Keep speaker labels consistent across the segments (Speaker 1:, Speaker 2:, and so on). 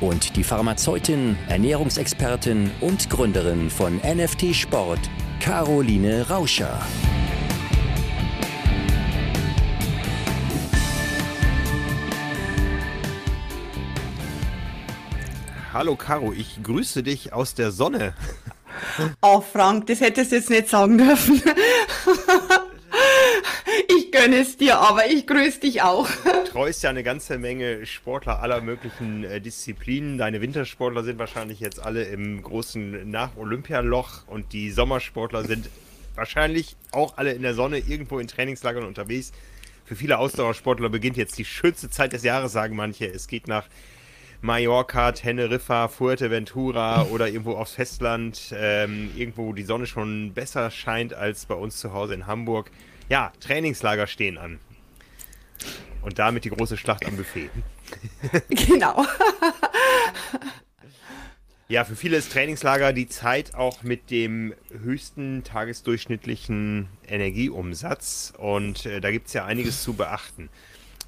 Speaker 1: und die Pharmazeutin, Ernährungsexpertin und Gründerin von NFT Sport, Caroline Rauscher.
Speaker 2: Hallo Caro, ich grüße dich aus der Sonne.
Speaker 3: Oh Frank, das hättest du jetzt nicht sagen dürfen. Ich gönne es dir, aber ich grüße dich auch.
Speaker 2: Du treust ja eine ganze Menge Sportler aller möglichen äh, Disziplinen. Deine Wintersportler sind wahrscheinlich jetzt alle im großen Nach-Olympialoch und die Sommersportler sind wahrscheinlich auch alle in der Sonne irgendwo in Trainingslagern unterwegs. Für viele Ausdauersportler beginnt jetzt die schönste Zeit des Jahres, sagen manche. Es geht nach Mallorca, Teneriffa, Fuerteventura oder irgendwo aufs Festland, ähm, irgendwo wo die Sonne schon besser scheint als bei uns zu Hause in Hamburg. Ja, Trainingslager stehen an. Und damit die große Schlacht am Buffet.
Speaker 3: Genau.
Speaker 2: Ja, für viele ist Trainingslager die Zeit auch mit dem höchsten tagesdurchschnittlichen Energieumsatz. Und äh, da gibt es ja einiges zu beachten.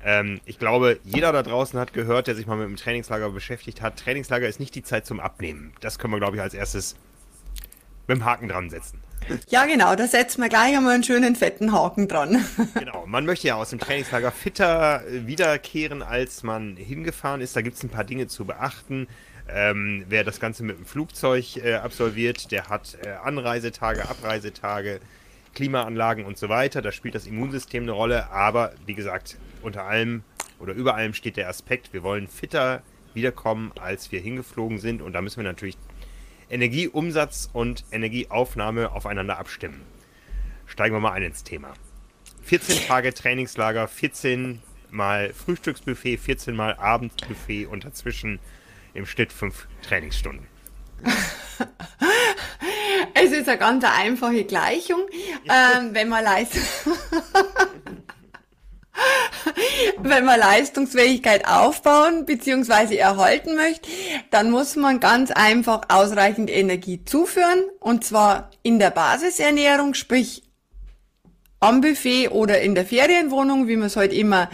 Speaker 2: Ähm, ich glaube, jeder da draußen hat gehört, der sich mal mit dem Trainingslager beschäftigt hat. Trainingslager ist nicht die Zeit zum Abnehmen. Das können wir, glaube ich, als erstes mit dem Haken dran setzen.
Speaker 3: Ja, genau, da setzen wir gleich einmal einen schönen fetten Haken dran.
Speaker 2: Genau, man möchte ja aus dem Trainingslager fitter äh, wiederkehren, als man hingefahren ist. Da gibt es ein paar Dinge zu beachten. Ähm, wer das Ganze mit dem Flugzeug äh, absolviert, der hat äh, Anreisetage, Abreisetage, Klimaanlagen und so weiter. Da spielt das Immunsystem eine Rolle. Aber wie gesagt, unter allem oder über allem steht der Aspekt, wir wollen fitter wiederkommen, als wir hingeflogen sind. Und da müssen wir natürlich Energieumsatz und Energieaufnahme aufeinander abstimmen. Steigen wir mal ein ins Thema. 14 Tage Trainingslager, 14 mal Frühstücksbuffet, 14 mal Abendbuffet und dazwischen im Schnitt 5 Trainingsstunden.
Speaker 3: Es ist eine ganz einfache Gleichung. Ähm, wenn man Leistung Wenn man Leistungsfähigkeit aufbauen bzw. erhalten möchte, dann muss man ganz einfach ausreichend Energie zuführen und zwar in der Basisernährung, sprich am Buffet oder in der Ferienwohnung, wie man es halt immer,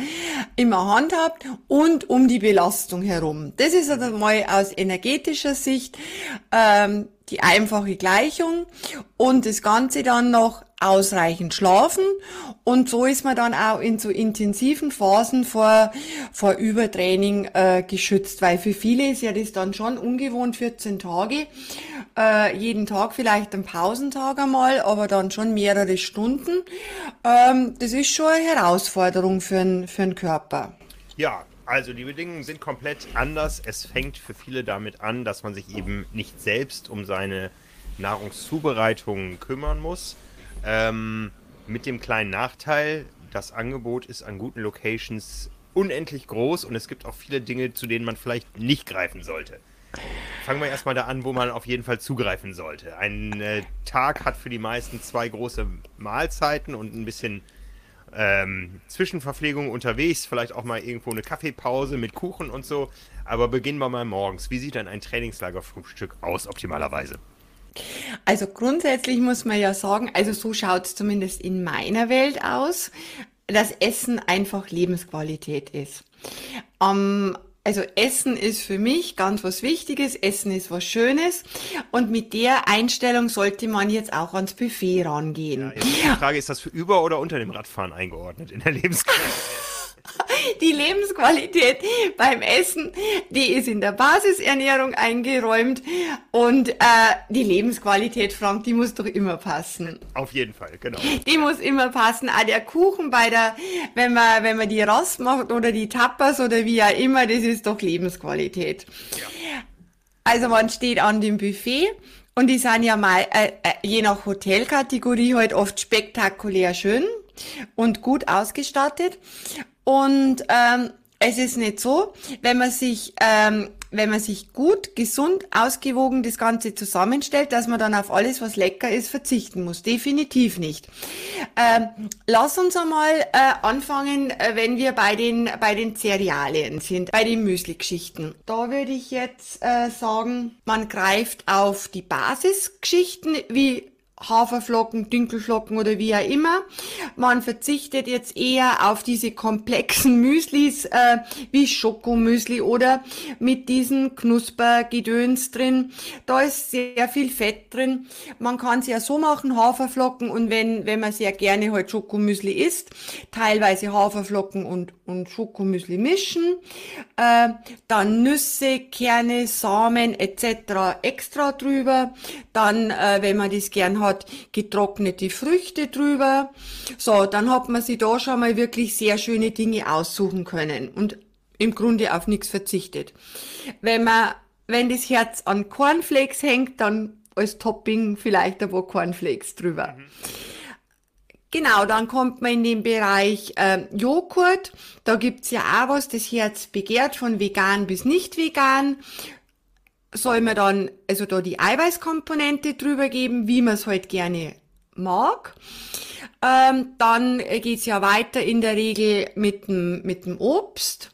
Speaker 3: immer handhabt und um die Belastung herum. Das ist also mal aus energetischer Sicht ähm, die einfache Gleichung und das Ganze dann noch ausreichend schlafen und so ist man dann auch in so intensiven Phasen vor, vor Übertraining äh, geschützt, weil für viele ist ja das dann schon ungewohnt 14 Tage, äh, jeden Tag vielleicht ein Pausentag einmal, aber dann schon mehrere Stunden. Ähm, das ist schon eine Herausforderung für, ein, für den Körper.
Speaker 2: Ja, also die Bedingungen sind komplett anders. Es fängt für viele damit an, dass man sich eben nicht selbst um seine Nahrungszubereitung kümmern muss ähm, mit dem kleinen Nachteil, das Angebot ist an guten Locations unendlich groß und es gibt auch viele Dinge, zu denen man vielleicht nicht greifen sollte. Fangen wir erstmal da an, wo man auf jeden Fall zugreifen sollte. Ein äh, Tag hat für die meisten zwei große Mahlzeiten und ein bisschen ähm, Zwischenverpflegung unterwegs, vielleicht auch mal irgendwo eine Kaffeepause mit Kuchen und so. Aber beginnen wir mal morgens. Wie sieht denn ein Trainingslagerfrühstück aus, optimalerweise?
Speaker 3: Also grundsätzlich muss man ja sagen, also so schaut es zumindest in meiner Welt aus, dass Essen einfach Lebensqualität ist. Ähm, also Essen ist für mich ganz was Wichtiges, Essen ist was Schönes und mit der Einstellung sollte man jetzt auch ans Buffet rangehen.
Speaker 2: Ja, die Frage, ist das für über oder unter dem Radfahren eingeordnet in der Lebensqualität?
Speaker 3: Die Lebensqualität beim Essen, die ist in der Basisernährung eingeräumt und äh, die Lebensqualität, Frank, die muss doch immer passen.
Speaker 2: Auf jeden Fall, genau.
Speaker 3: Die muss immer passen. Auch der Kuchen bei der, wenn man, wenn man die Rost macht oder die Tapas oder wie auch immer, das ist doch Lebensqualität. Ja. Also man steht an dem Buffet und die sind ja mal, äh, äh, je nach Hotelkategorie halt oft spektakulär schön und gut ausgestattet. Und ähm, es ist nicht so, wenn man sich, ähm, wenn man sich gut, gesund, ausgewogen das Ganze zusammenstellt, dass man dann auf alles, was lecker ist, verzichten muss. Definitiv nicht. Ähm, lass uns einmal äh, anfangen, äh, wenn wir bei den, bei den Cerealien sind, bei den Müsli-Geschichten. Da würde ich jetzt äh, sagen, man greift auf die Basisgeschichten wie Haferflocken, Dinkelflocken oder wie auch immer. Man verzichtet jetzt eher auf diese komplexen Müslis äh, wie Schokomüsli oder mit diesen Knuspergedöns drin. Da ist sehr viel Fett drin. Man kann es ja so machen, Haferflocken und wenn, wenn man sehr gerne halt Schokomüsli isst, teilweise Haferflocken und, und Schokomüsli mischen. Äh, dann Nüsse, Kerne, Samen etc. extra drüber. Dann, äh, wenn man das gern hat, hat getrocknete Früchte drüber. So, dann hat man sich da schon mal wirklich sehr schöne Dinge aussuchen können und im Grunde auf nichts verzichtet. Wenn man, wenn das Herz an Cornflakes hängt, dann als Topping vielleicht ein paar Cornflakes drüber. Mhm. Genau, dann kommt man in den Bereich äh, Joghurt. Da gibt's ja auch was, das Herz begehrt, von vegan bis nicht vegan soll man dann also da die Eiweißkomponente drüber geben, wie man es halt gerne mag. Ähm, dann geht's ja weiter in der Regel mit dem, mit dem Obst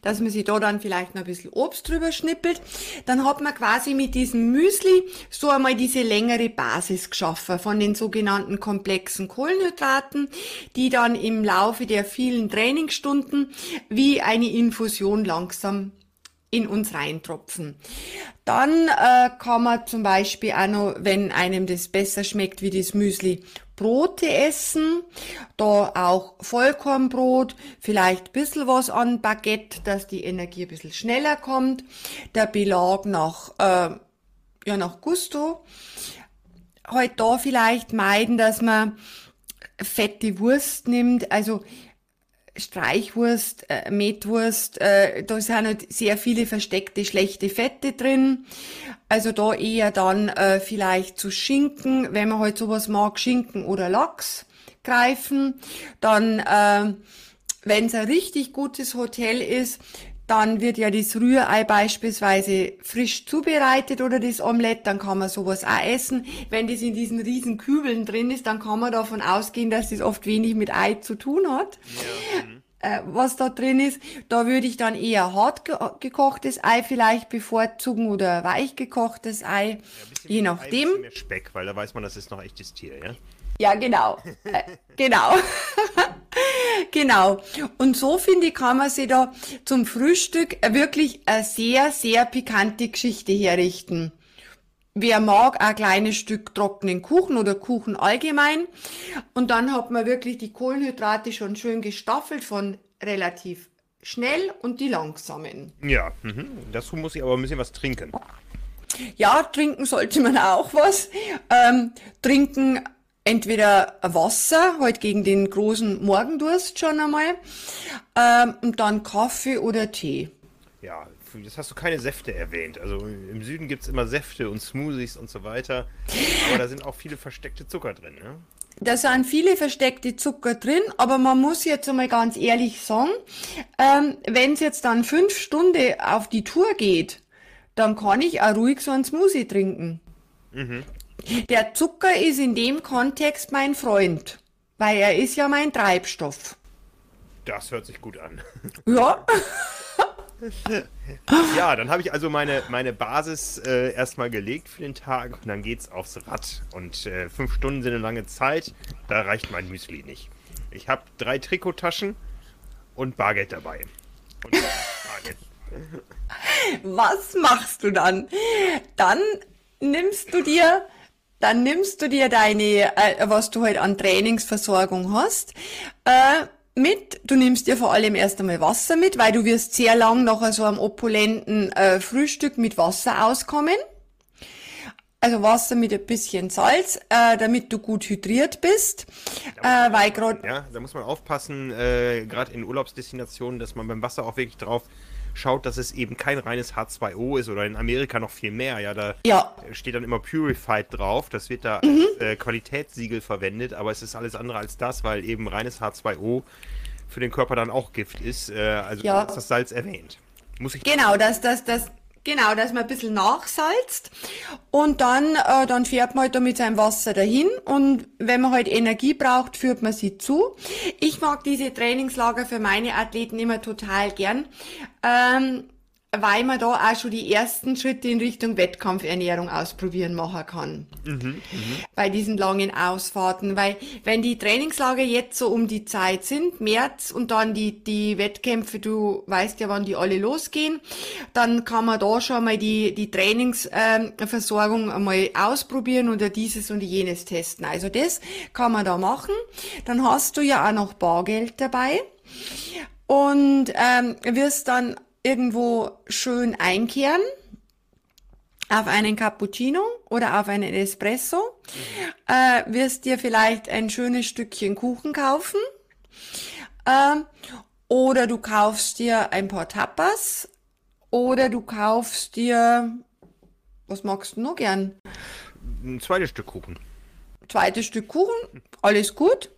Speaker 3: dass man sich da dann vielleicht noch ein bisschen Obst drüber schnippelt. Dann hat man quasi mit diesem Müsli so einmal diese längere Basis geschaffen von den sogenannten komplexen Kohlenhydraten, die dann im Laufe der vielen Trainingsstunden wie eine Infusion langsam in uns reintropfen. Dann äh, kann man zum Beispiel auch noch, wenn einem das besser schmeckt wie das Müsli, Brote essen. Da auch Vollkornbrot, vielleicht ein bisschen was an Baguette, dass die Energie ein bisschen schneller kommt. Der Belag nach, äh, ja, nach Gusto. Halt da vielleicht meiden, dass man fette Wurst nimmt. Also Streichwurst, äh, Metwurst, äh, da sind halt sehr viele versteckte schlechte Fette drin. Also da eher dann äh, vielleicht zu Schinken, wenn man halt sowas mag, Schinken oder Lachs greifen. Dann, äh, wenn es ein richtig gutes Hotel ist, dann wird ja das Rührei beispielsweise frisch zubereitet oder das Omelett, dann kann man sowas auch essen. Wenn das in diesen riesen Kübeln drin ist, dann kann man davon ausgehen, dass das oft wenig mit Ei zu tun hat. Ja. Mhm. Äh, was da drin ist, da würde ich dann eher hart ge gekochtes Ei vielleicht bevorzugen oder weich gekochtes Ei, ja, je nachdem. Ei,
Speaker 2: mehr Speck, weil da weiß man, das ist noch echtes Tier, ja?
Speaker 3: Ja, genau. äh, genau. genau. Und so finde ich, kann man sich da zum Frühstück wirklich eine sehr, sehr pikante Geschichte herrichten. Wer mag, ein kleines Stück trockenen Kuchen oder Kuchen allgemein. Und dann hat man wirklich die Kohlenhydrate schon schön gestaffelt von relativ schnell und die langsamen.
Speaker 2: Ja, mhm. dazu muss ich aber ein bisschen was trinken.
Speaker 3: Ja, trinken sollte man auch was. Ähm, trinken entweder Wasser, halt gegen den großen Morgendurst schon einmal, ähm, und dann Kaffee oder Tee.
Speaker 2: Ja, jetzt hast du keine Säfte erwähnt. Also im Süden gibt es immer Säfte und Smoothies und so weiter. Aber da sind auch viele versteckte Zucker drin, ne?
Speaker 3: Da sind viele versteckte Zucker drin, aber man muss jetzt einmal ganz ehrlich sagen, ähm, wenn es jetzt dann fünf Stunden auf die Tour geht, dann kann ich auch ruhig so ein Smoothie trinken. Mhm. Der Zucker ist in dem Kontext mein Freund, weil er ist ja mein Treibstoff.
Speaker 2: Das hört sich gut an.
Speaker 3: Ja.
Speaker 2: ja, dann habe ich also meine, meine Basis äh, erstmal gelegt für den Tag und dann geht's aufs Rad. Und äh, fünf Stunden sind eine lange Zeit, da reicht mein Müsli nicht. Ich habe drei Trikottaschen und Bargeld dabei. Und
Speaker 3: Bargeld. Was machst du dann? Dann nimmst du dir dann nimmst du dir deine, äh, was du halt an Trainingsversorgung hast, äh, mit. Du nimmst dir vor allem erst einmal Wasser mit, weil du wirst sehr lang nach so einem opulenten äh, Frühstück mit Wasser auskommen. Also Wasser mit ein bisschen Salz, äh, damit du gut hydriert bist.
Speaker 2: Äh, weil grad, ja, da muss man aufpassen, äh, gerade in Urlaubsdestinationen, dass man beim Wasser auch wirklich drauf schaut, dass es eben kein reines H2O ist oder in Amerika noch viel mehr. Ja, da ja. steht dann immer Purified drauf. Das wird da mhm. als äh, Qualitätssiegel verwendet, aber es ist alles andere als das, weil eben reines H2O für den Körper dann auch Gift ist. Äh, also
Speaker 3: Ja.
Speaker 2: du hast das Salz erwähnt. Muss ich
Speaker 3: Genau, dass das, das, genau, dass man ein bisschen nachsalzt und dann, äh, dann fährt man halt da mit seinem Wasser dahin und wenn man halt Energie braucht, führt man sie zu. Ich mag diese Trainingslager für meine Athleten immer total gern. Ähm, weil man da auch schon die ersten Schritte in Richtung Wettkampfernährung ausprobieren machen kann. Bei diesen langen Ausfahrten, weil wenn die Trainingslager jetzt so um die Zeit sind, März und dann die, die Wettkämpfe, du weißt ja, wann die alle losgehen, dann kann man da schon mal die, die Trainingsversorgung einmal ausprobieren oder dieses und jenes testen. Also das kann man da machen. Dann hast du ja auch noch Bargeld dabei und ähm, wirst dann irgendwo schön einkehren auf einen Cappuccino oder auf einen Espresso, äh, wirst dir vielleicht ein schönes Stückchen Kuchen kaufen ähm, oder du kaufst dir ein paar Tapas oder du kaufst dir, was magst du noch gern?
Speaker 2: ein zweites Stück Kuchen.
Speaker 3: Zweites Stück Kuchen, alles gut.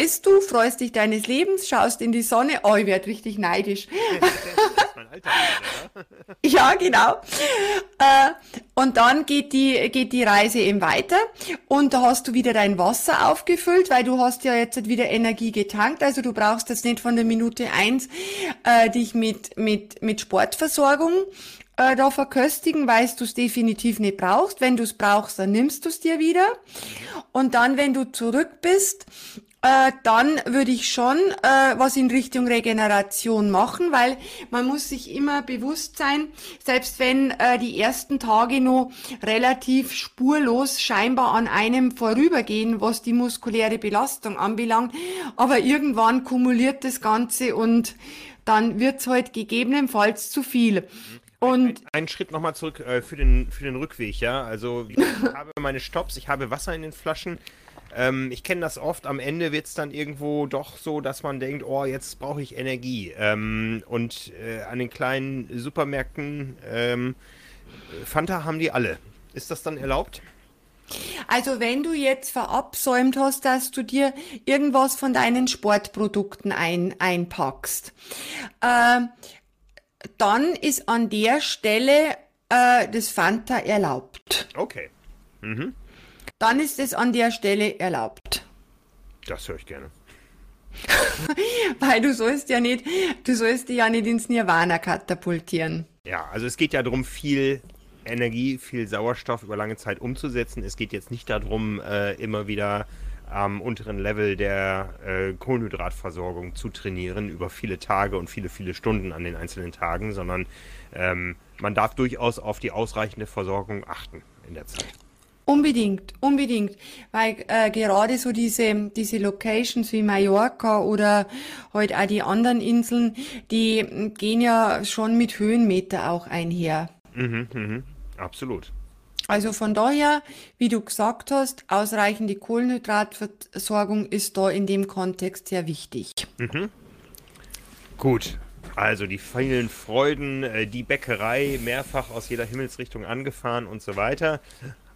Speaker 3: Isst du, freust dich deines Lebens, schaust in die Sonne, oh, ich werd richtig neidisch.
Speaker 2: Alter.
Speaker 3: Ja, genau. Äh, und dann geht die, geht die Reise eben weiter und da hast du wieder dein Wasser aufgefüllt, weil du hast ja jetzt wieder Energie getankt, also du brauchst jetzt nicht von der Minute eins äh, dich mit, mit, mit Sportversorgung äh, da verköstigen, weil du es definitiv nicht brauchst. Wenn du es brauchst, dann nimmst du es dir wieder. Und dann, wenn du zurück bist, äh, dann würde ich schon äh, was in Richtung Regeneration machen, weil man muss sich immer bewusst sein, selbst wenn äh, die ersten Tage noch relativ spurlos scheinbar an einem vorübergehen, was die muskuläre Belastung anbelangt, aber irgendwann kumuliert das Ganze und dann wird's halt gegebenenfalls zu viel. Und
Speaker 2: Einen Schritt nochmal zurück äh, für, den, für den Rückweg, ja. Also ich habe meine Stops, ich habe Wasser in den Flaschen. Ähm, ich kenne das oft, am Ende wird es dann irgendwo doch so, dass man denkt, oh, jetzt brauche ich Energie. Ähm, und äh, an den kleinen Supermärkten ähm, Fanta haben die alle. Ist das dann erlaubt?
Speaker 3: Also wenn du jetzt verabsäumt hast, dass du dir irgendwas von deinen Sportprodukten ein, einpackst, äh, dann ist an der Stelle äh, das Fanta erlaubt.
Speaker 2: Okay,
Speaker 3: Dann ist es an der Stelle erlaubt.
Speaker 2: das höre ich gerne.
Speaker 3: Weil du sollst ja nicht, du sollst dich ja nicht ins Nirvana katapultieren.
Speaker 2: Ja, also es geht ja darum, viel Energie, viel Sauerstoff über lange Zeit umzusetzen. Es geht jetzt nicht darum, äh, immer wieder am unteren Level der äh, Kohlenhydratversorgung zu trainieren über viele Tage und viele, viele Stunden an den einzelnen Tagen, sondern ähm, man darf durchaus auf die ausreichende Versorgung achten in der Zeit.
Speaker 3: Unbedingt, unbedingt, weil äh, gerade so diese diese Locations wie Mallorca oder heute auch die anderen Inseln, die mm, gehen ja schon mit Höhenmeter auch einher.
Speaker 2: Absolut.
Speaker 3: Also von daher, wie du gesagt hast, ausreichende Kohlenhydratversorgung ist da in dem Kontext sehr wichtig.
Speaker 2: Gut, also die vielen Freuden, äh, die Bäckerei mehrfach aus jeder Himmelsrichtung angefahren und so weiter.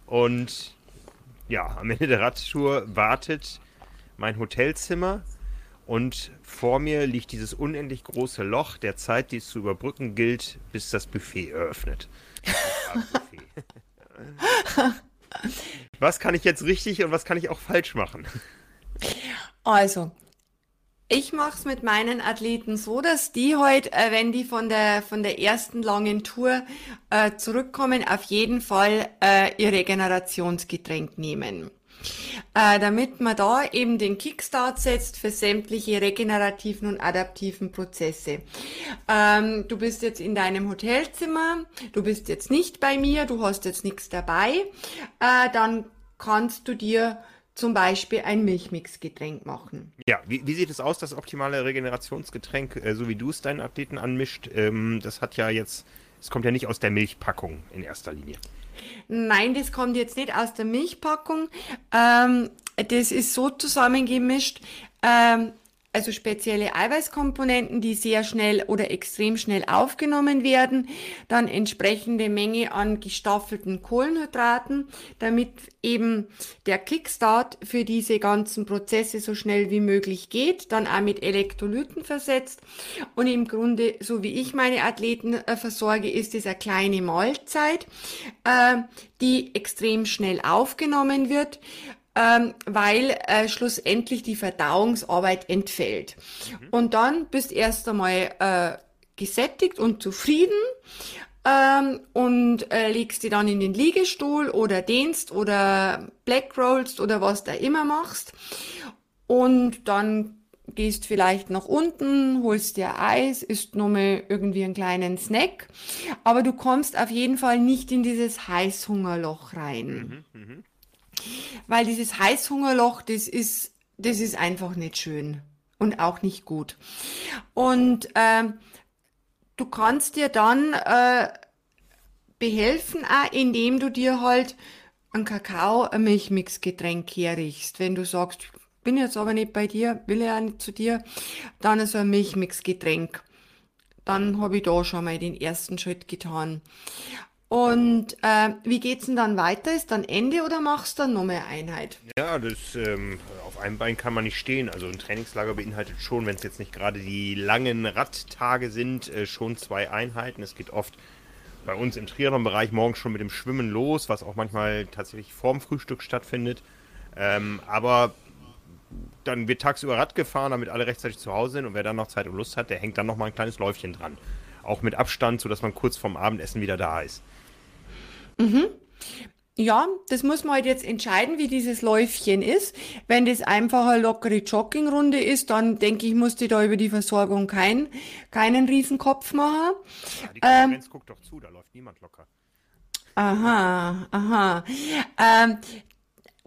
Speaker 2: Und ja, am Ende der Radtour wartet mein Hotelzimmer und vor mir liegt dieses unendlich große Loch der Zeit, die es zu überbrücken gilt, bis das Buffet eröffnet. Das Buffet. Was kann ich jetzt richtig und was kann ich auch falsch machen?
Speaker 3: Also, ich mache es mit meinen Athleten so, dass die heute, äh, wenn die von der von der ersten langen Tour äh, zurückkommen, auf jeden Fall äh, ihr Regenerationsgetränk nehmen. Äh, damit man da eben den Kickstart setzt für sämtliche regenerativen und adaptiven Prozesse. Ähm, du bist jetzt in deinem Hotelzimmer, du bist jetzt nicht bei mir, du hast jetzt nichts dabei, äh, dann kannst du dir zum Beispiel ein Milchmixgetränk machen.
Speaker 2: Ja, wie, wie sieht es aus, das optimale Regenerationsgetränk, äh, so wie du es deinen Athleten anmischt? Ähm, das hat ja jetzt, es kommt ja nicht aus der Milchpackung in erster Linie.
Speaker 3: Nein, das kommt jetzt nicht aus der Milchpackung. Ähm, das ist so zusammengemischt, ähm, also spezielle Eiweißkomponenten, die sehr schnell oder extrem schnell aufgenommen werden, dann entsprechende Menge an gestaffelten Kohlenhydraten, damit eben der Kickstart für diese ganzen Prozesse so schnell wie möglich geht, dann auch mit Elektrolyten versetzt. Und im Grunde, so wie ich meine Athleten äh, versorge, ist es eine kleine Mahlzeit, äh, die extrem schnell aufgenommen wird ähm, weil äh, schlussendlich die Verdauungsarbeit entfällt. Mhm. Und dann bist erst einmal äh, gesättigt und zufrieden ähm, und äh, legst die dann in den Liegestuhl oder dehnst oder Black Rollst oder was da immer machst. Und dann gehst vielleicht nach unten, holst dir Eis, isst nochmal irgendwie einen kleinen Snack, aber du kommst auf jeden Fall nicht in dieses Heißhungerloch rein. Mhm, mh. Weil dieses Heißhungerloch, das ist, das ist einfach nicht schön und auch nicht gut. Und äh, du kannst dir dann äh, behelfen, auch indem du dir halt ein Kakao, ein Milchmixgetränk herrichst. Wenn du sagst, bin jetzt aber nicht bei dir, will ja nicht zu dir, dann so ein Milchmixgetränk. Dann habe ich da schon mal den ersten Schritt getan. Und äh, wie geht's denn dann weiter? Ist dann Ende oder machst du dann noch mehr Einheit?
Speaker 2: Ja, das ähm, auf einem Bein kann man nicht stehen. Also ein Trainingslager beinhaltet schon, wenn es jetzt nicht gerade die langen Radtage sind, äh, schon zwei Einheiten. Es geht oft bei uns im Triathlon-Bereich morgens schon mit dem Schwimmen los, was auch manchmal tatsächlich vorm Frühstück stattfindet. Ähm, aber dann wird tagsüber Rad gefahren, damit alle rechtzeitig zu Hause sind und wer dann noch Zeit und Lust hat, der hängt dann noch mal ein kleines Läufchen dran. Auch mit Abstand, sodass man kurz vorm Abendessen wieder da ist.
Speaker 3: Mhm. Ja, das muss man halt jetzt entscheiden, wie dieses Läufchen ist. Wenn das einfach eine lockere Joggingrunde ist, dann denke ich, musst du da über die Versorgung kein, keinen Riesenkopf machen.
Speaker 2: Ja, die Konkurrenz ähm, guckt doch zu, da läuft niemand locker.
Speaker 3: Aha, aha. Ähm,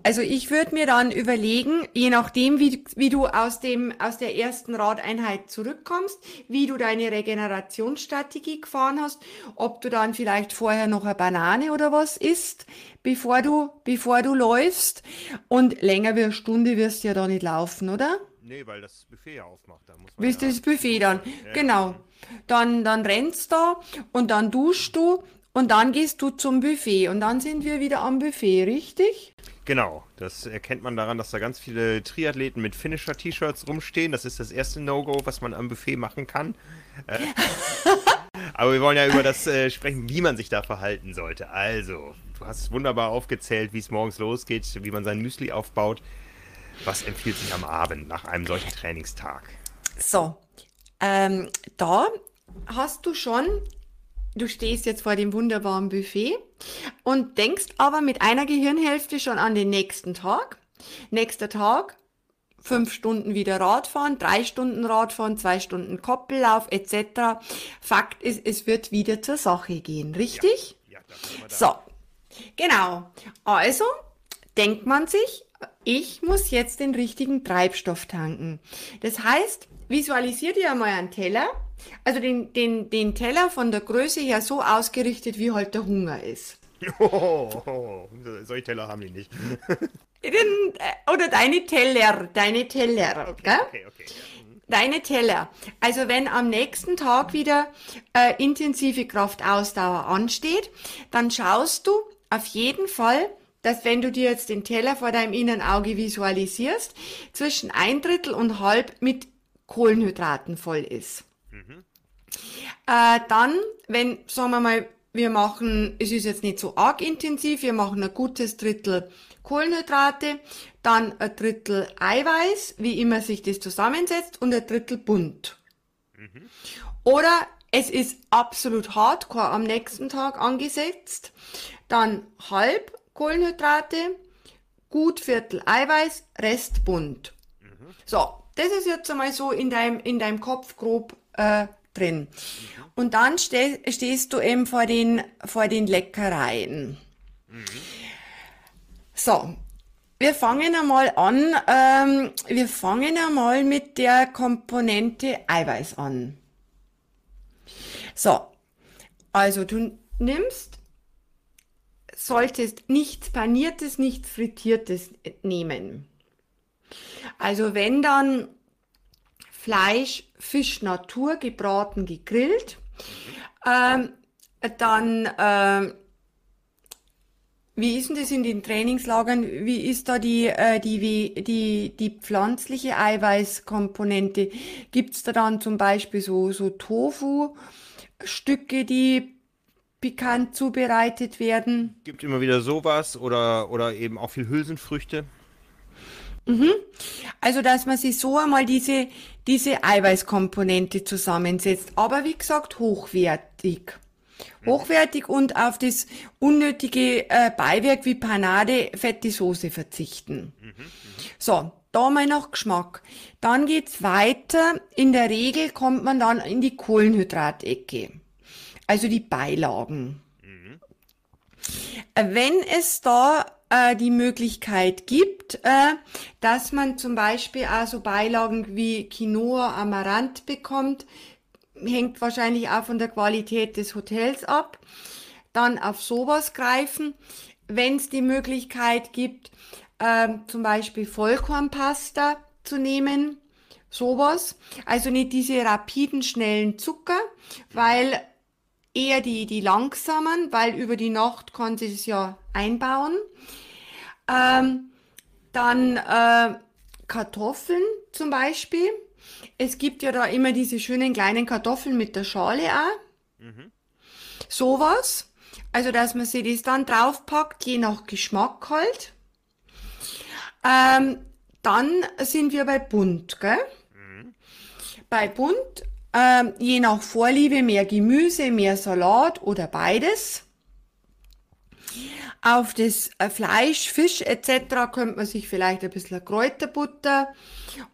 Speaker 3: also ich würde mir dann überlegen, je nachdem, wie, wie du aus, dem, aus der ersten Radeinheit zurückkommst, wie du deine Regenerationsstrategie gefahren hast, ob du dann vielleicht vorher noch eine Banane oder was isst, bevor du, bevor du läufst. Und länger wie eine Stunde wirst du ja da nicht laufen, oder?
Speaker 2: Nee, weil das Buffet ja aufmacht. Da muss
Speaker 3: man Bis ja das Buffet dann, ja. genau. Dann, dann rennst du da und dann duschst du und dann gehst du zum Buffet und dann sind wir wieder am Buffet, richtig?
Speaker 2: Genau, das erkennt man daran, dass da ganz viele Triathleten mit Finisher-T-Shirts rumstehen. Das ist das erste No-Go, was man am Buffet machen kann. Äh, aber wir wollen ja über das äh, sprechen, wie man sich da verhalten sollte. Also, du hast wunderbar aufgezählt, wie es morgens losgeht, wie man sein Müsli aufbaut. Was empfiehlt sich am Abend nach einem solchen Trainingstag?
Speaker 3: So, ähm, da hast du schon du stehst jetzt vor dem wunderbaren Buffet und denkst aber mit einer Gehirnhälfte schon an den nächsten Tag. Nächster Tag, fünf Stunden wieder Radfahren, drei Stunden Radfahren, zwei Stunden Koppellauf etc. Fakt ist, es wird wieder zur Sache gehen, richtig? Ja, ja so, genau. Also denkt man sich, ich muss jetzt den richtigen Treibstoff tanken. Das heißt, visualisiert ihr mal einen Teller also den, den, den Teller von der Größe her so ausgerichtet, wie halt der Hunger ist.
Speaker 2: Oh, solche Teller haben die nicht.
Speaker 3: Äh, oder deine Teller, deine Teller. Okay, okay, okay. Ja. Mhm. Deine Teller. Also wenn am nächsten Tag wieder äh, intensive Kraftausdauer ansteht, dann schaust du auf jeden Fall, dass wenn du dir jetzt den Teller vor deinem inneren Auge visualisierst, zwischen ein Drittel und halb mit Kohlenhydraten voll ist. Äh, dann, wenn, sagen wir mal, wir machen, es ist jetzt nicht so arg intensiv, wir machen ein gutes Drittel Kohlenhydrate, dann ein Drittel Eiweiß, wie immer sich das zusammensetzt, und ein Drittel bunt. Mhm. Oder es ist absolut hardcore am nächsten Tag angesetzt, dann halb Kohlenhydrate, gut Viertel Eiweiß, Rest bunt. Mhm. So, das ist jetzt einmal so in deinem, in deinem Kopf grob äh, drin. Und dann steh, stehst du eben vor den, vor den Leckereien. Mhm. So, wir fangen einmal an, ähm, wir fangen einmal mit der Komponente Eiweiß an. So, also du nimmst, solltest nichts paniertes, nichts frittiertes nehmen. Also wenn dann Fleisch, Fisch, Natur, gebraten, gegrillt. Ähm, dann, ähm, wie ist denn das in den Trainingslagern? Wie ist da die, äh, die, die, die pflanzliche Eiweißkomponente? Gibt's da dann zum Beispiel so, so Tofu-Stücke, die pikant zubereitet werden?
Speaker 2: Gibt immer wieder sowas oder, oder eben auch viel Hülsenfrüchte.
Speaker 3: Also, dass man sich so einmal diese, diese Eiweißkomponente zusammensetzt. Aber wie gesagt, hochwertig. Hochwertig und auf das unnötige äh, Beiwerk wie Panade, fette Soße verzichten. So, da mal nach Geschmack. Dann geht's weiter. In der Regel kommt man dann in die Kohlenhydratecke. Also die Beilagen. Äh, Wenn es da äh, die Möglichkeit gibt, äh, dass man zum Beispiel auch so Beilagen wie Quinoa, Amaranth bekommt, hängt wahrscheinlich auch von der Qualität des Hotels ab, dann auf sowas greifen. Wenn es die Möglichkeit gibt, ähm, zum Beispiel Vollkornpasta zu nehmen, sowas. Also nicht diese rapiden, schnellen Zucker, weil eher die, die langsamen, weil über die Nacht kann sie es ja einbauen. Ähm, dann äh, Kartoffeln zum Beispiel. Es gibt ja da immer diese schönen kleinen Kartoffeln mit der Schale auch. Sowas. Also, dass man sich das dann draufpackt, je nach Geschmack halt. Ähm, dann sind wir bei bunt, gell? Bei bunt, ähm, je nach Vorliebe mehr Gemüse, mehr Salat oder beides. Auf das äh, Fleisch, Fisch etc. könnte man sich vielleicht ein bisschen Kräuterbutter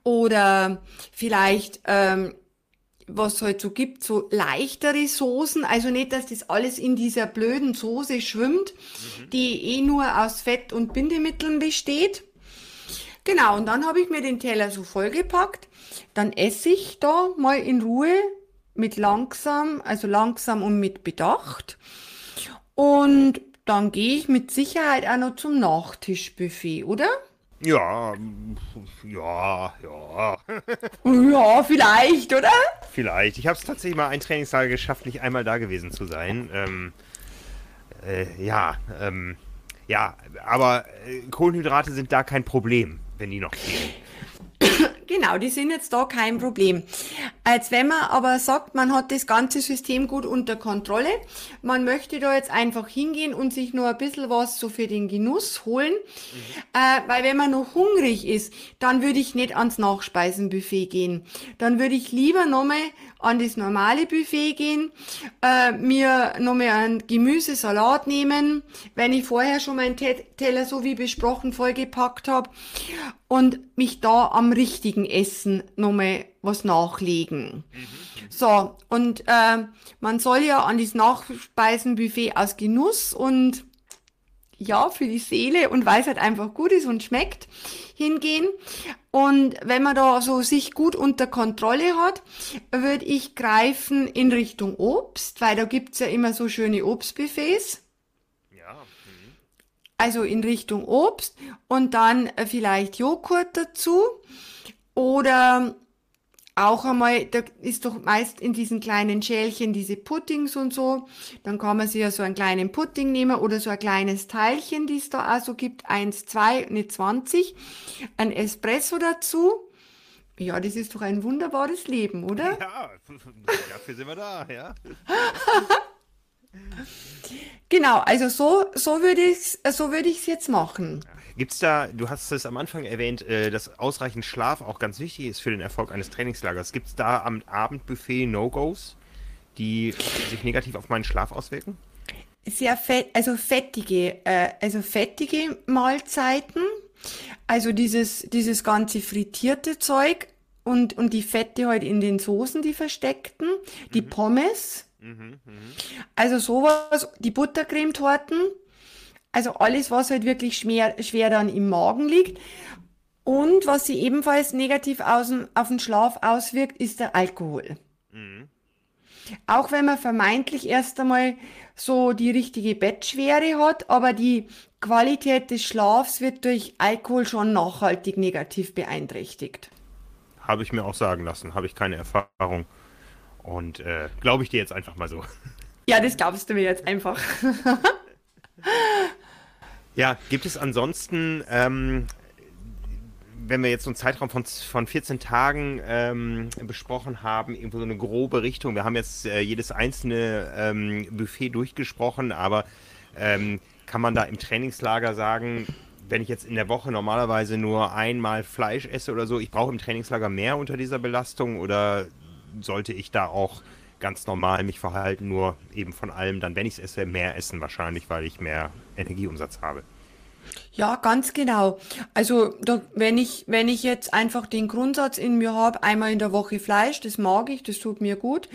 Speaker 3: oder vielleicht, ähm, was es halt so gibt, so leichtere Soßen. Also nicht, dass das alles in dieser blöden Soße schwimmt, die eh nur aus Fett und Bindemitteln besteht. Genau, und dann habe ich mir den Teller so vollgepackt. Dann esse ich da mal in Ruhe mit langsam, also langsam und mit Bedacht. Und dann gehe ich mit Sicherheit auch noch zum Nachtischbuffet, oder?
Speaker 2: Ja, ja, ja.
Speaker 3: Ja, vielleicht, oder?
Speaker 2: Vielleicht. Ich habe es tatsächlich mal ein Trainingslager geschafft, nicht einmal da gewesen zu sein. Ähm, äh, ja, ähm, ja, aber äh, Kohlenhydrate sind da kein Problem, wenn die noch fehlen.
Speaker 3: Genau, die sind jetzt da kein Problem. Als wenn man aber sagt, man hat das ganze System gut unter Kontrolle, man möchte da jetzt einfach hingehen und sich nur ein bisschen was so für den Genuss holen, äh, weil wenn man noch hungrig ist, dann würde ich nicht ans Nachspeisenbuffet gehen. Dann würde ich lieber nochmal an das normale Buffet gehen, äh, mir nochmal einen Gemüsesalat nehmen, wenn ich vorher schon meinen Te Teller so wie besprochen vollgepackt habe und mich da am richtigen Essen nochmal was nachlegen. So, und äh, man soll ja an das Nachspeisenbuffet aus Genuss und ja, für die Seele und weil es halt einfach gut ist und schmeckt, hingehen. Und wenn man da so sich gut unter Kontrolle hat, würde ich greifen in Richtung Obst, weil da gibt's ja immer so schöne Obstbuffets. Also in Richtung Obst und dann äh, vielleicht Joghurt dazu oder auch einmal, da ist doch meist in diesen kleinen Schälchen diese Puddings und so. Dann kann man sich ja so einen kleinen Pudding nehmen oder so ein kleines Teilchen, die es da auch so gibt. Eins, zwei, ne 20. Ein Espresso dazu. Ja, das ist doch ein wunderbares Leben, oder?
Speaker 2: Ja, dafür sind wir da, ja.
Speaker 3: Genau, also so, so würde ich so würde ich es jetzt machen.
Speaker 2: Gibt's da, du hast es am Anfang erwähnt, äh, dass ausreichend Schlaf auch ganz wichtig ist für den Erfolg eines Trainingslagers. Gibt's da am Abendbuffet No-Gos, die sich negativ auf meinen Schlaf auswirken?
Speaker 3: sehr fett, also fettige, äh, also fettige Mahlzeiten, also dieses, dieses ganze frittierte Zeug und, und die Fette halt in den Soßen, die versteckten, die Pommes, also sowas, die Buttercremetorten, also alles, was halt wirklich schwer, schwer dann im Magen liegt. Und was sich ebenfalls negativ aus, dem- auf den Schlaf auswirkt, ist der Alkohol. Auch wenn man vermeintlich erst einmal so die richtige Bettschwere hat, aber die Qualität des Schlafs wird durch Alkohol schon nachhaltig negativ beeinträchtigt.
Speaker 2: habe ich mir auch sagen lassen. Habe ich keine Erfahrung. Und äh, glaube ich dir jetzt einfach mal so.
Speaker 3: Ja, das glaubst du mir jetzt einfach.
Speaker 2: ja, gibt es ansonsten, ähm, wenn wir jetzt so einen Zeitraum von, von 14 Tagen ähm, besprochen haben, irgendwo so eine grobe Richtung. Wir haben jetzt äh, jedes einzelne ähm, Buffet durchgesprochen, aber ähm, kann man da im Trainingslager sagen, wenn ich jetzt in der Woche normalerweise nur einmal Fleisch esse oder so, ich brauche im Trainingslager mehr unter dieser Belastung oder sollte ich da auch ganz normal mich verhalten, nur eben von allem dann, wenn ich es esse, mehr essen wahrscheinlich, weil ich mehr Energieumsatz habe.
Speaker 3: Ja, ganz genau. Also da, wenn ich wenn ich jetzt einfach den Grundsatz in mir habe, einmal in der Woche Fleisch, das mag ich, das tut mir gut,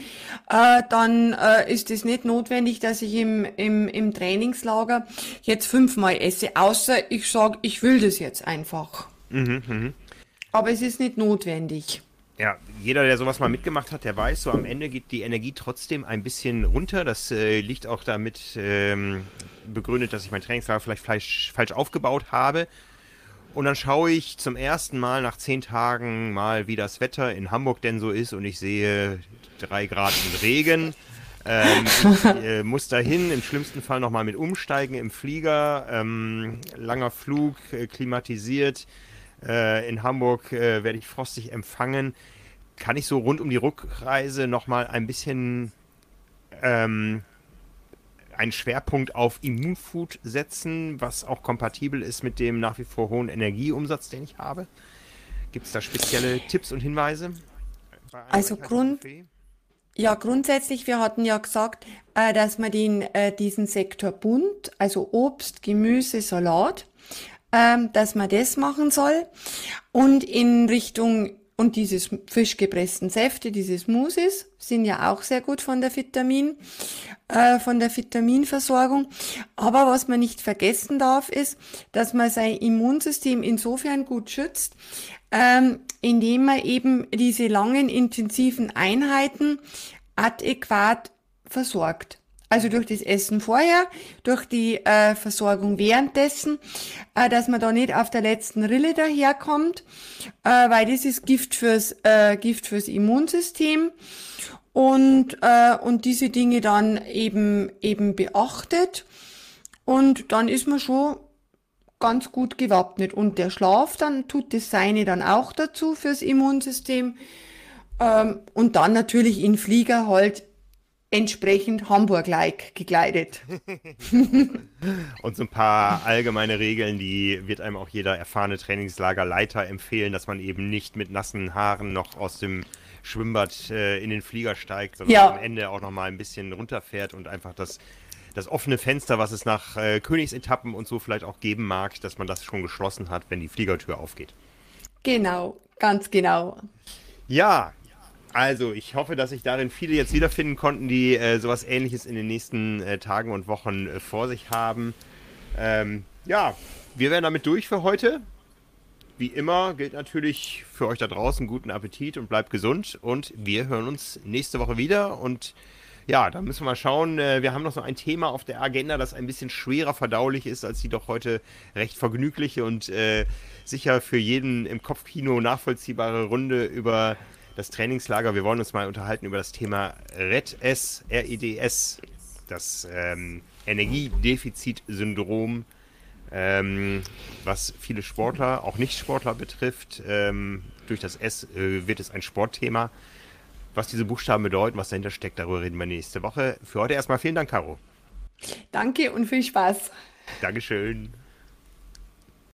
Speaker 3: äh, dann äh, ist es nicht notwendig, dass ich im, im, im Trainingslager jetzt fünfmal esse, außer ich sage, ich will das jetzt einfach. Mhm, mh. Aber es ist nicht notwendig.
Speaker 2: Ja, jeder, der sowas mal mitgemacht hat, der weiß, so am Ende geht die Energie trotzdem ein bisschen runter. Das äh, liegt auch damit ähm, begründet, dass ich mein Trainingslager vielleicht falsch, falsch aufgebaut habe. Und dann schaue ich zum ersten Mal nach zehn Tagen mal, wie das Wetter in Hamburg denn so ist und ich sehe drei Grad und Regen. Ähm, ich äh, muss dahin, im schlimmsten Fall nochmal mit umsteigen im Flieger. Ähm, langer Flug, äh, klimatisiert äh, in Hamburg äh, werde ich frostig empfangen. Kann ich so rund um die Rückreise nochmal ein bisschen ähm, einen Schwerpunkt auf Immunfood setzen, was auch kompatibel ist mit dem nach wie vor hohen Energieumsatz, den ich habe? Gibt es da spezielle Tipps und Hinweise?
Speaker 3: Also Grund, ja, grundsätzlich, wir hatten ja gesagt, äh, dass man den, äh, diesen Sektor bunt, also Obst, Gemüse, Salat, ähm, dass man das machen soll. Und in Richtung, und dieses frisch gepressten Säfte, diese Smoothies, sind ja auch sehr gut von der Vitamin, äh, von der Vitaminversorgung. Aber was man nicht vergessen darf, ist, dass man sein Immunsystem insofern gut schützt, ähm, indem man eben diese langen, intensiven Einheiten adäquat versorgt. Also durch das Essen vorher, durch die äh, Versorgung währenddessen, äh, dass man da nicht auf der letzten Rille daherkommt, äh, weil das ist Gift fürs, äh, Gift fürs Immunsystem. Und, äh, und diese Dinge dann eben, eben beachtet. Und dann ist man schon ganz gut gewappnet. Und der Schlaf dann tut das Seine dann auch dazu fürs Immunsystem. Ähm, und dann natürlich in Flieger halt entsprechend Hamburg-like gekleidet.
Speaker 2: und so ein paar allgemeine Regeln, die wird einem auch jeder erfahrene Trainingslagerleiter empfehlen, dass man eben nicht mit nassen Haaren noch aus dem Schwimmbad äh, in den Flieger steigt, sondern ja. am Ende auch noch mal ein bisschen runterfährt und einfach das, das offene Fenster, was es nach äh, Königsetappen und so vielleicht auch geben mag, dass man das schon geschlossen hat, wenn die Fliegertür aufgeht.
Speaker 3: Genau, ganz genau.
Speaker 2: Ja, also, ich hoffe, dass sich darin viele jetzt wiederfinden konnten, die äh, sowas ähnliches in den nächsten äh, Tagen und Wochen äh, vor sich haben. Ähm, ja, wir werden damit durch für heute. Wie immer gilt natürlich für euch da draußen guten Appetit und bleibt gesund. Und wir hören uns nächste Woche wieder. Und ja, da müssen wir mal schauen. Äh, wir haben noch so ein Thema auf der Agenda, das ein bisschen schwerer verdaulich ist als die doch heute recht vergnügliche und äh, sicher für jeden im Kopfkino nachvollziehbare Runde über das Trainingslager. Wir wollen uns mal unterhalten über das Thema REDS, REDS, das ähm, Energiedefizitsyndrom, ähm, was viele Sportler, auch Nicht-Sportler betrifft. Ähm, durch das S äh, wird es ein Sportthema. Was diese Buchstaben bedeuten, was dahinter steckt, darüber reden wir nächste Woche. Für heute erstmal vielen Dank, Caro.
Speaker 3: Danke und viel Spaß.
Speaker 2: Dankeschön.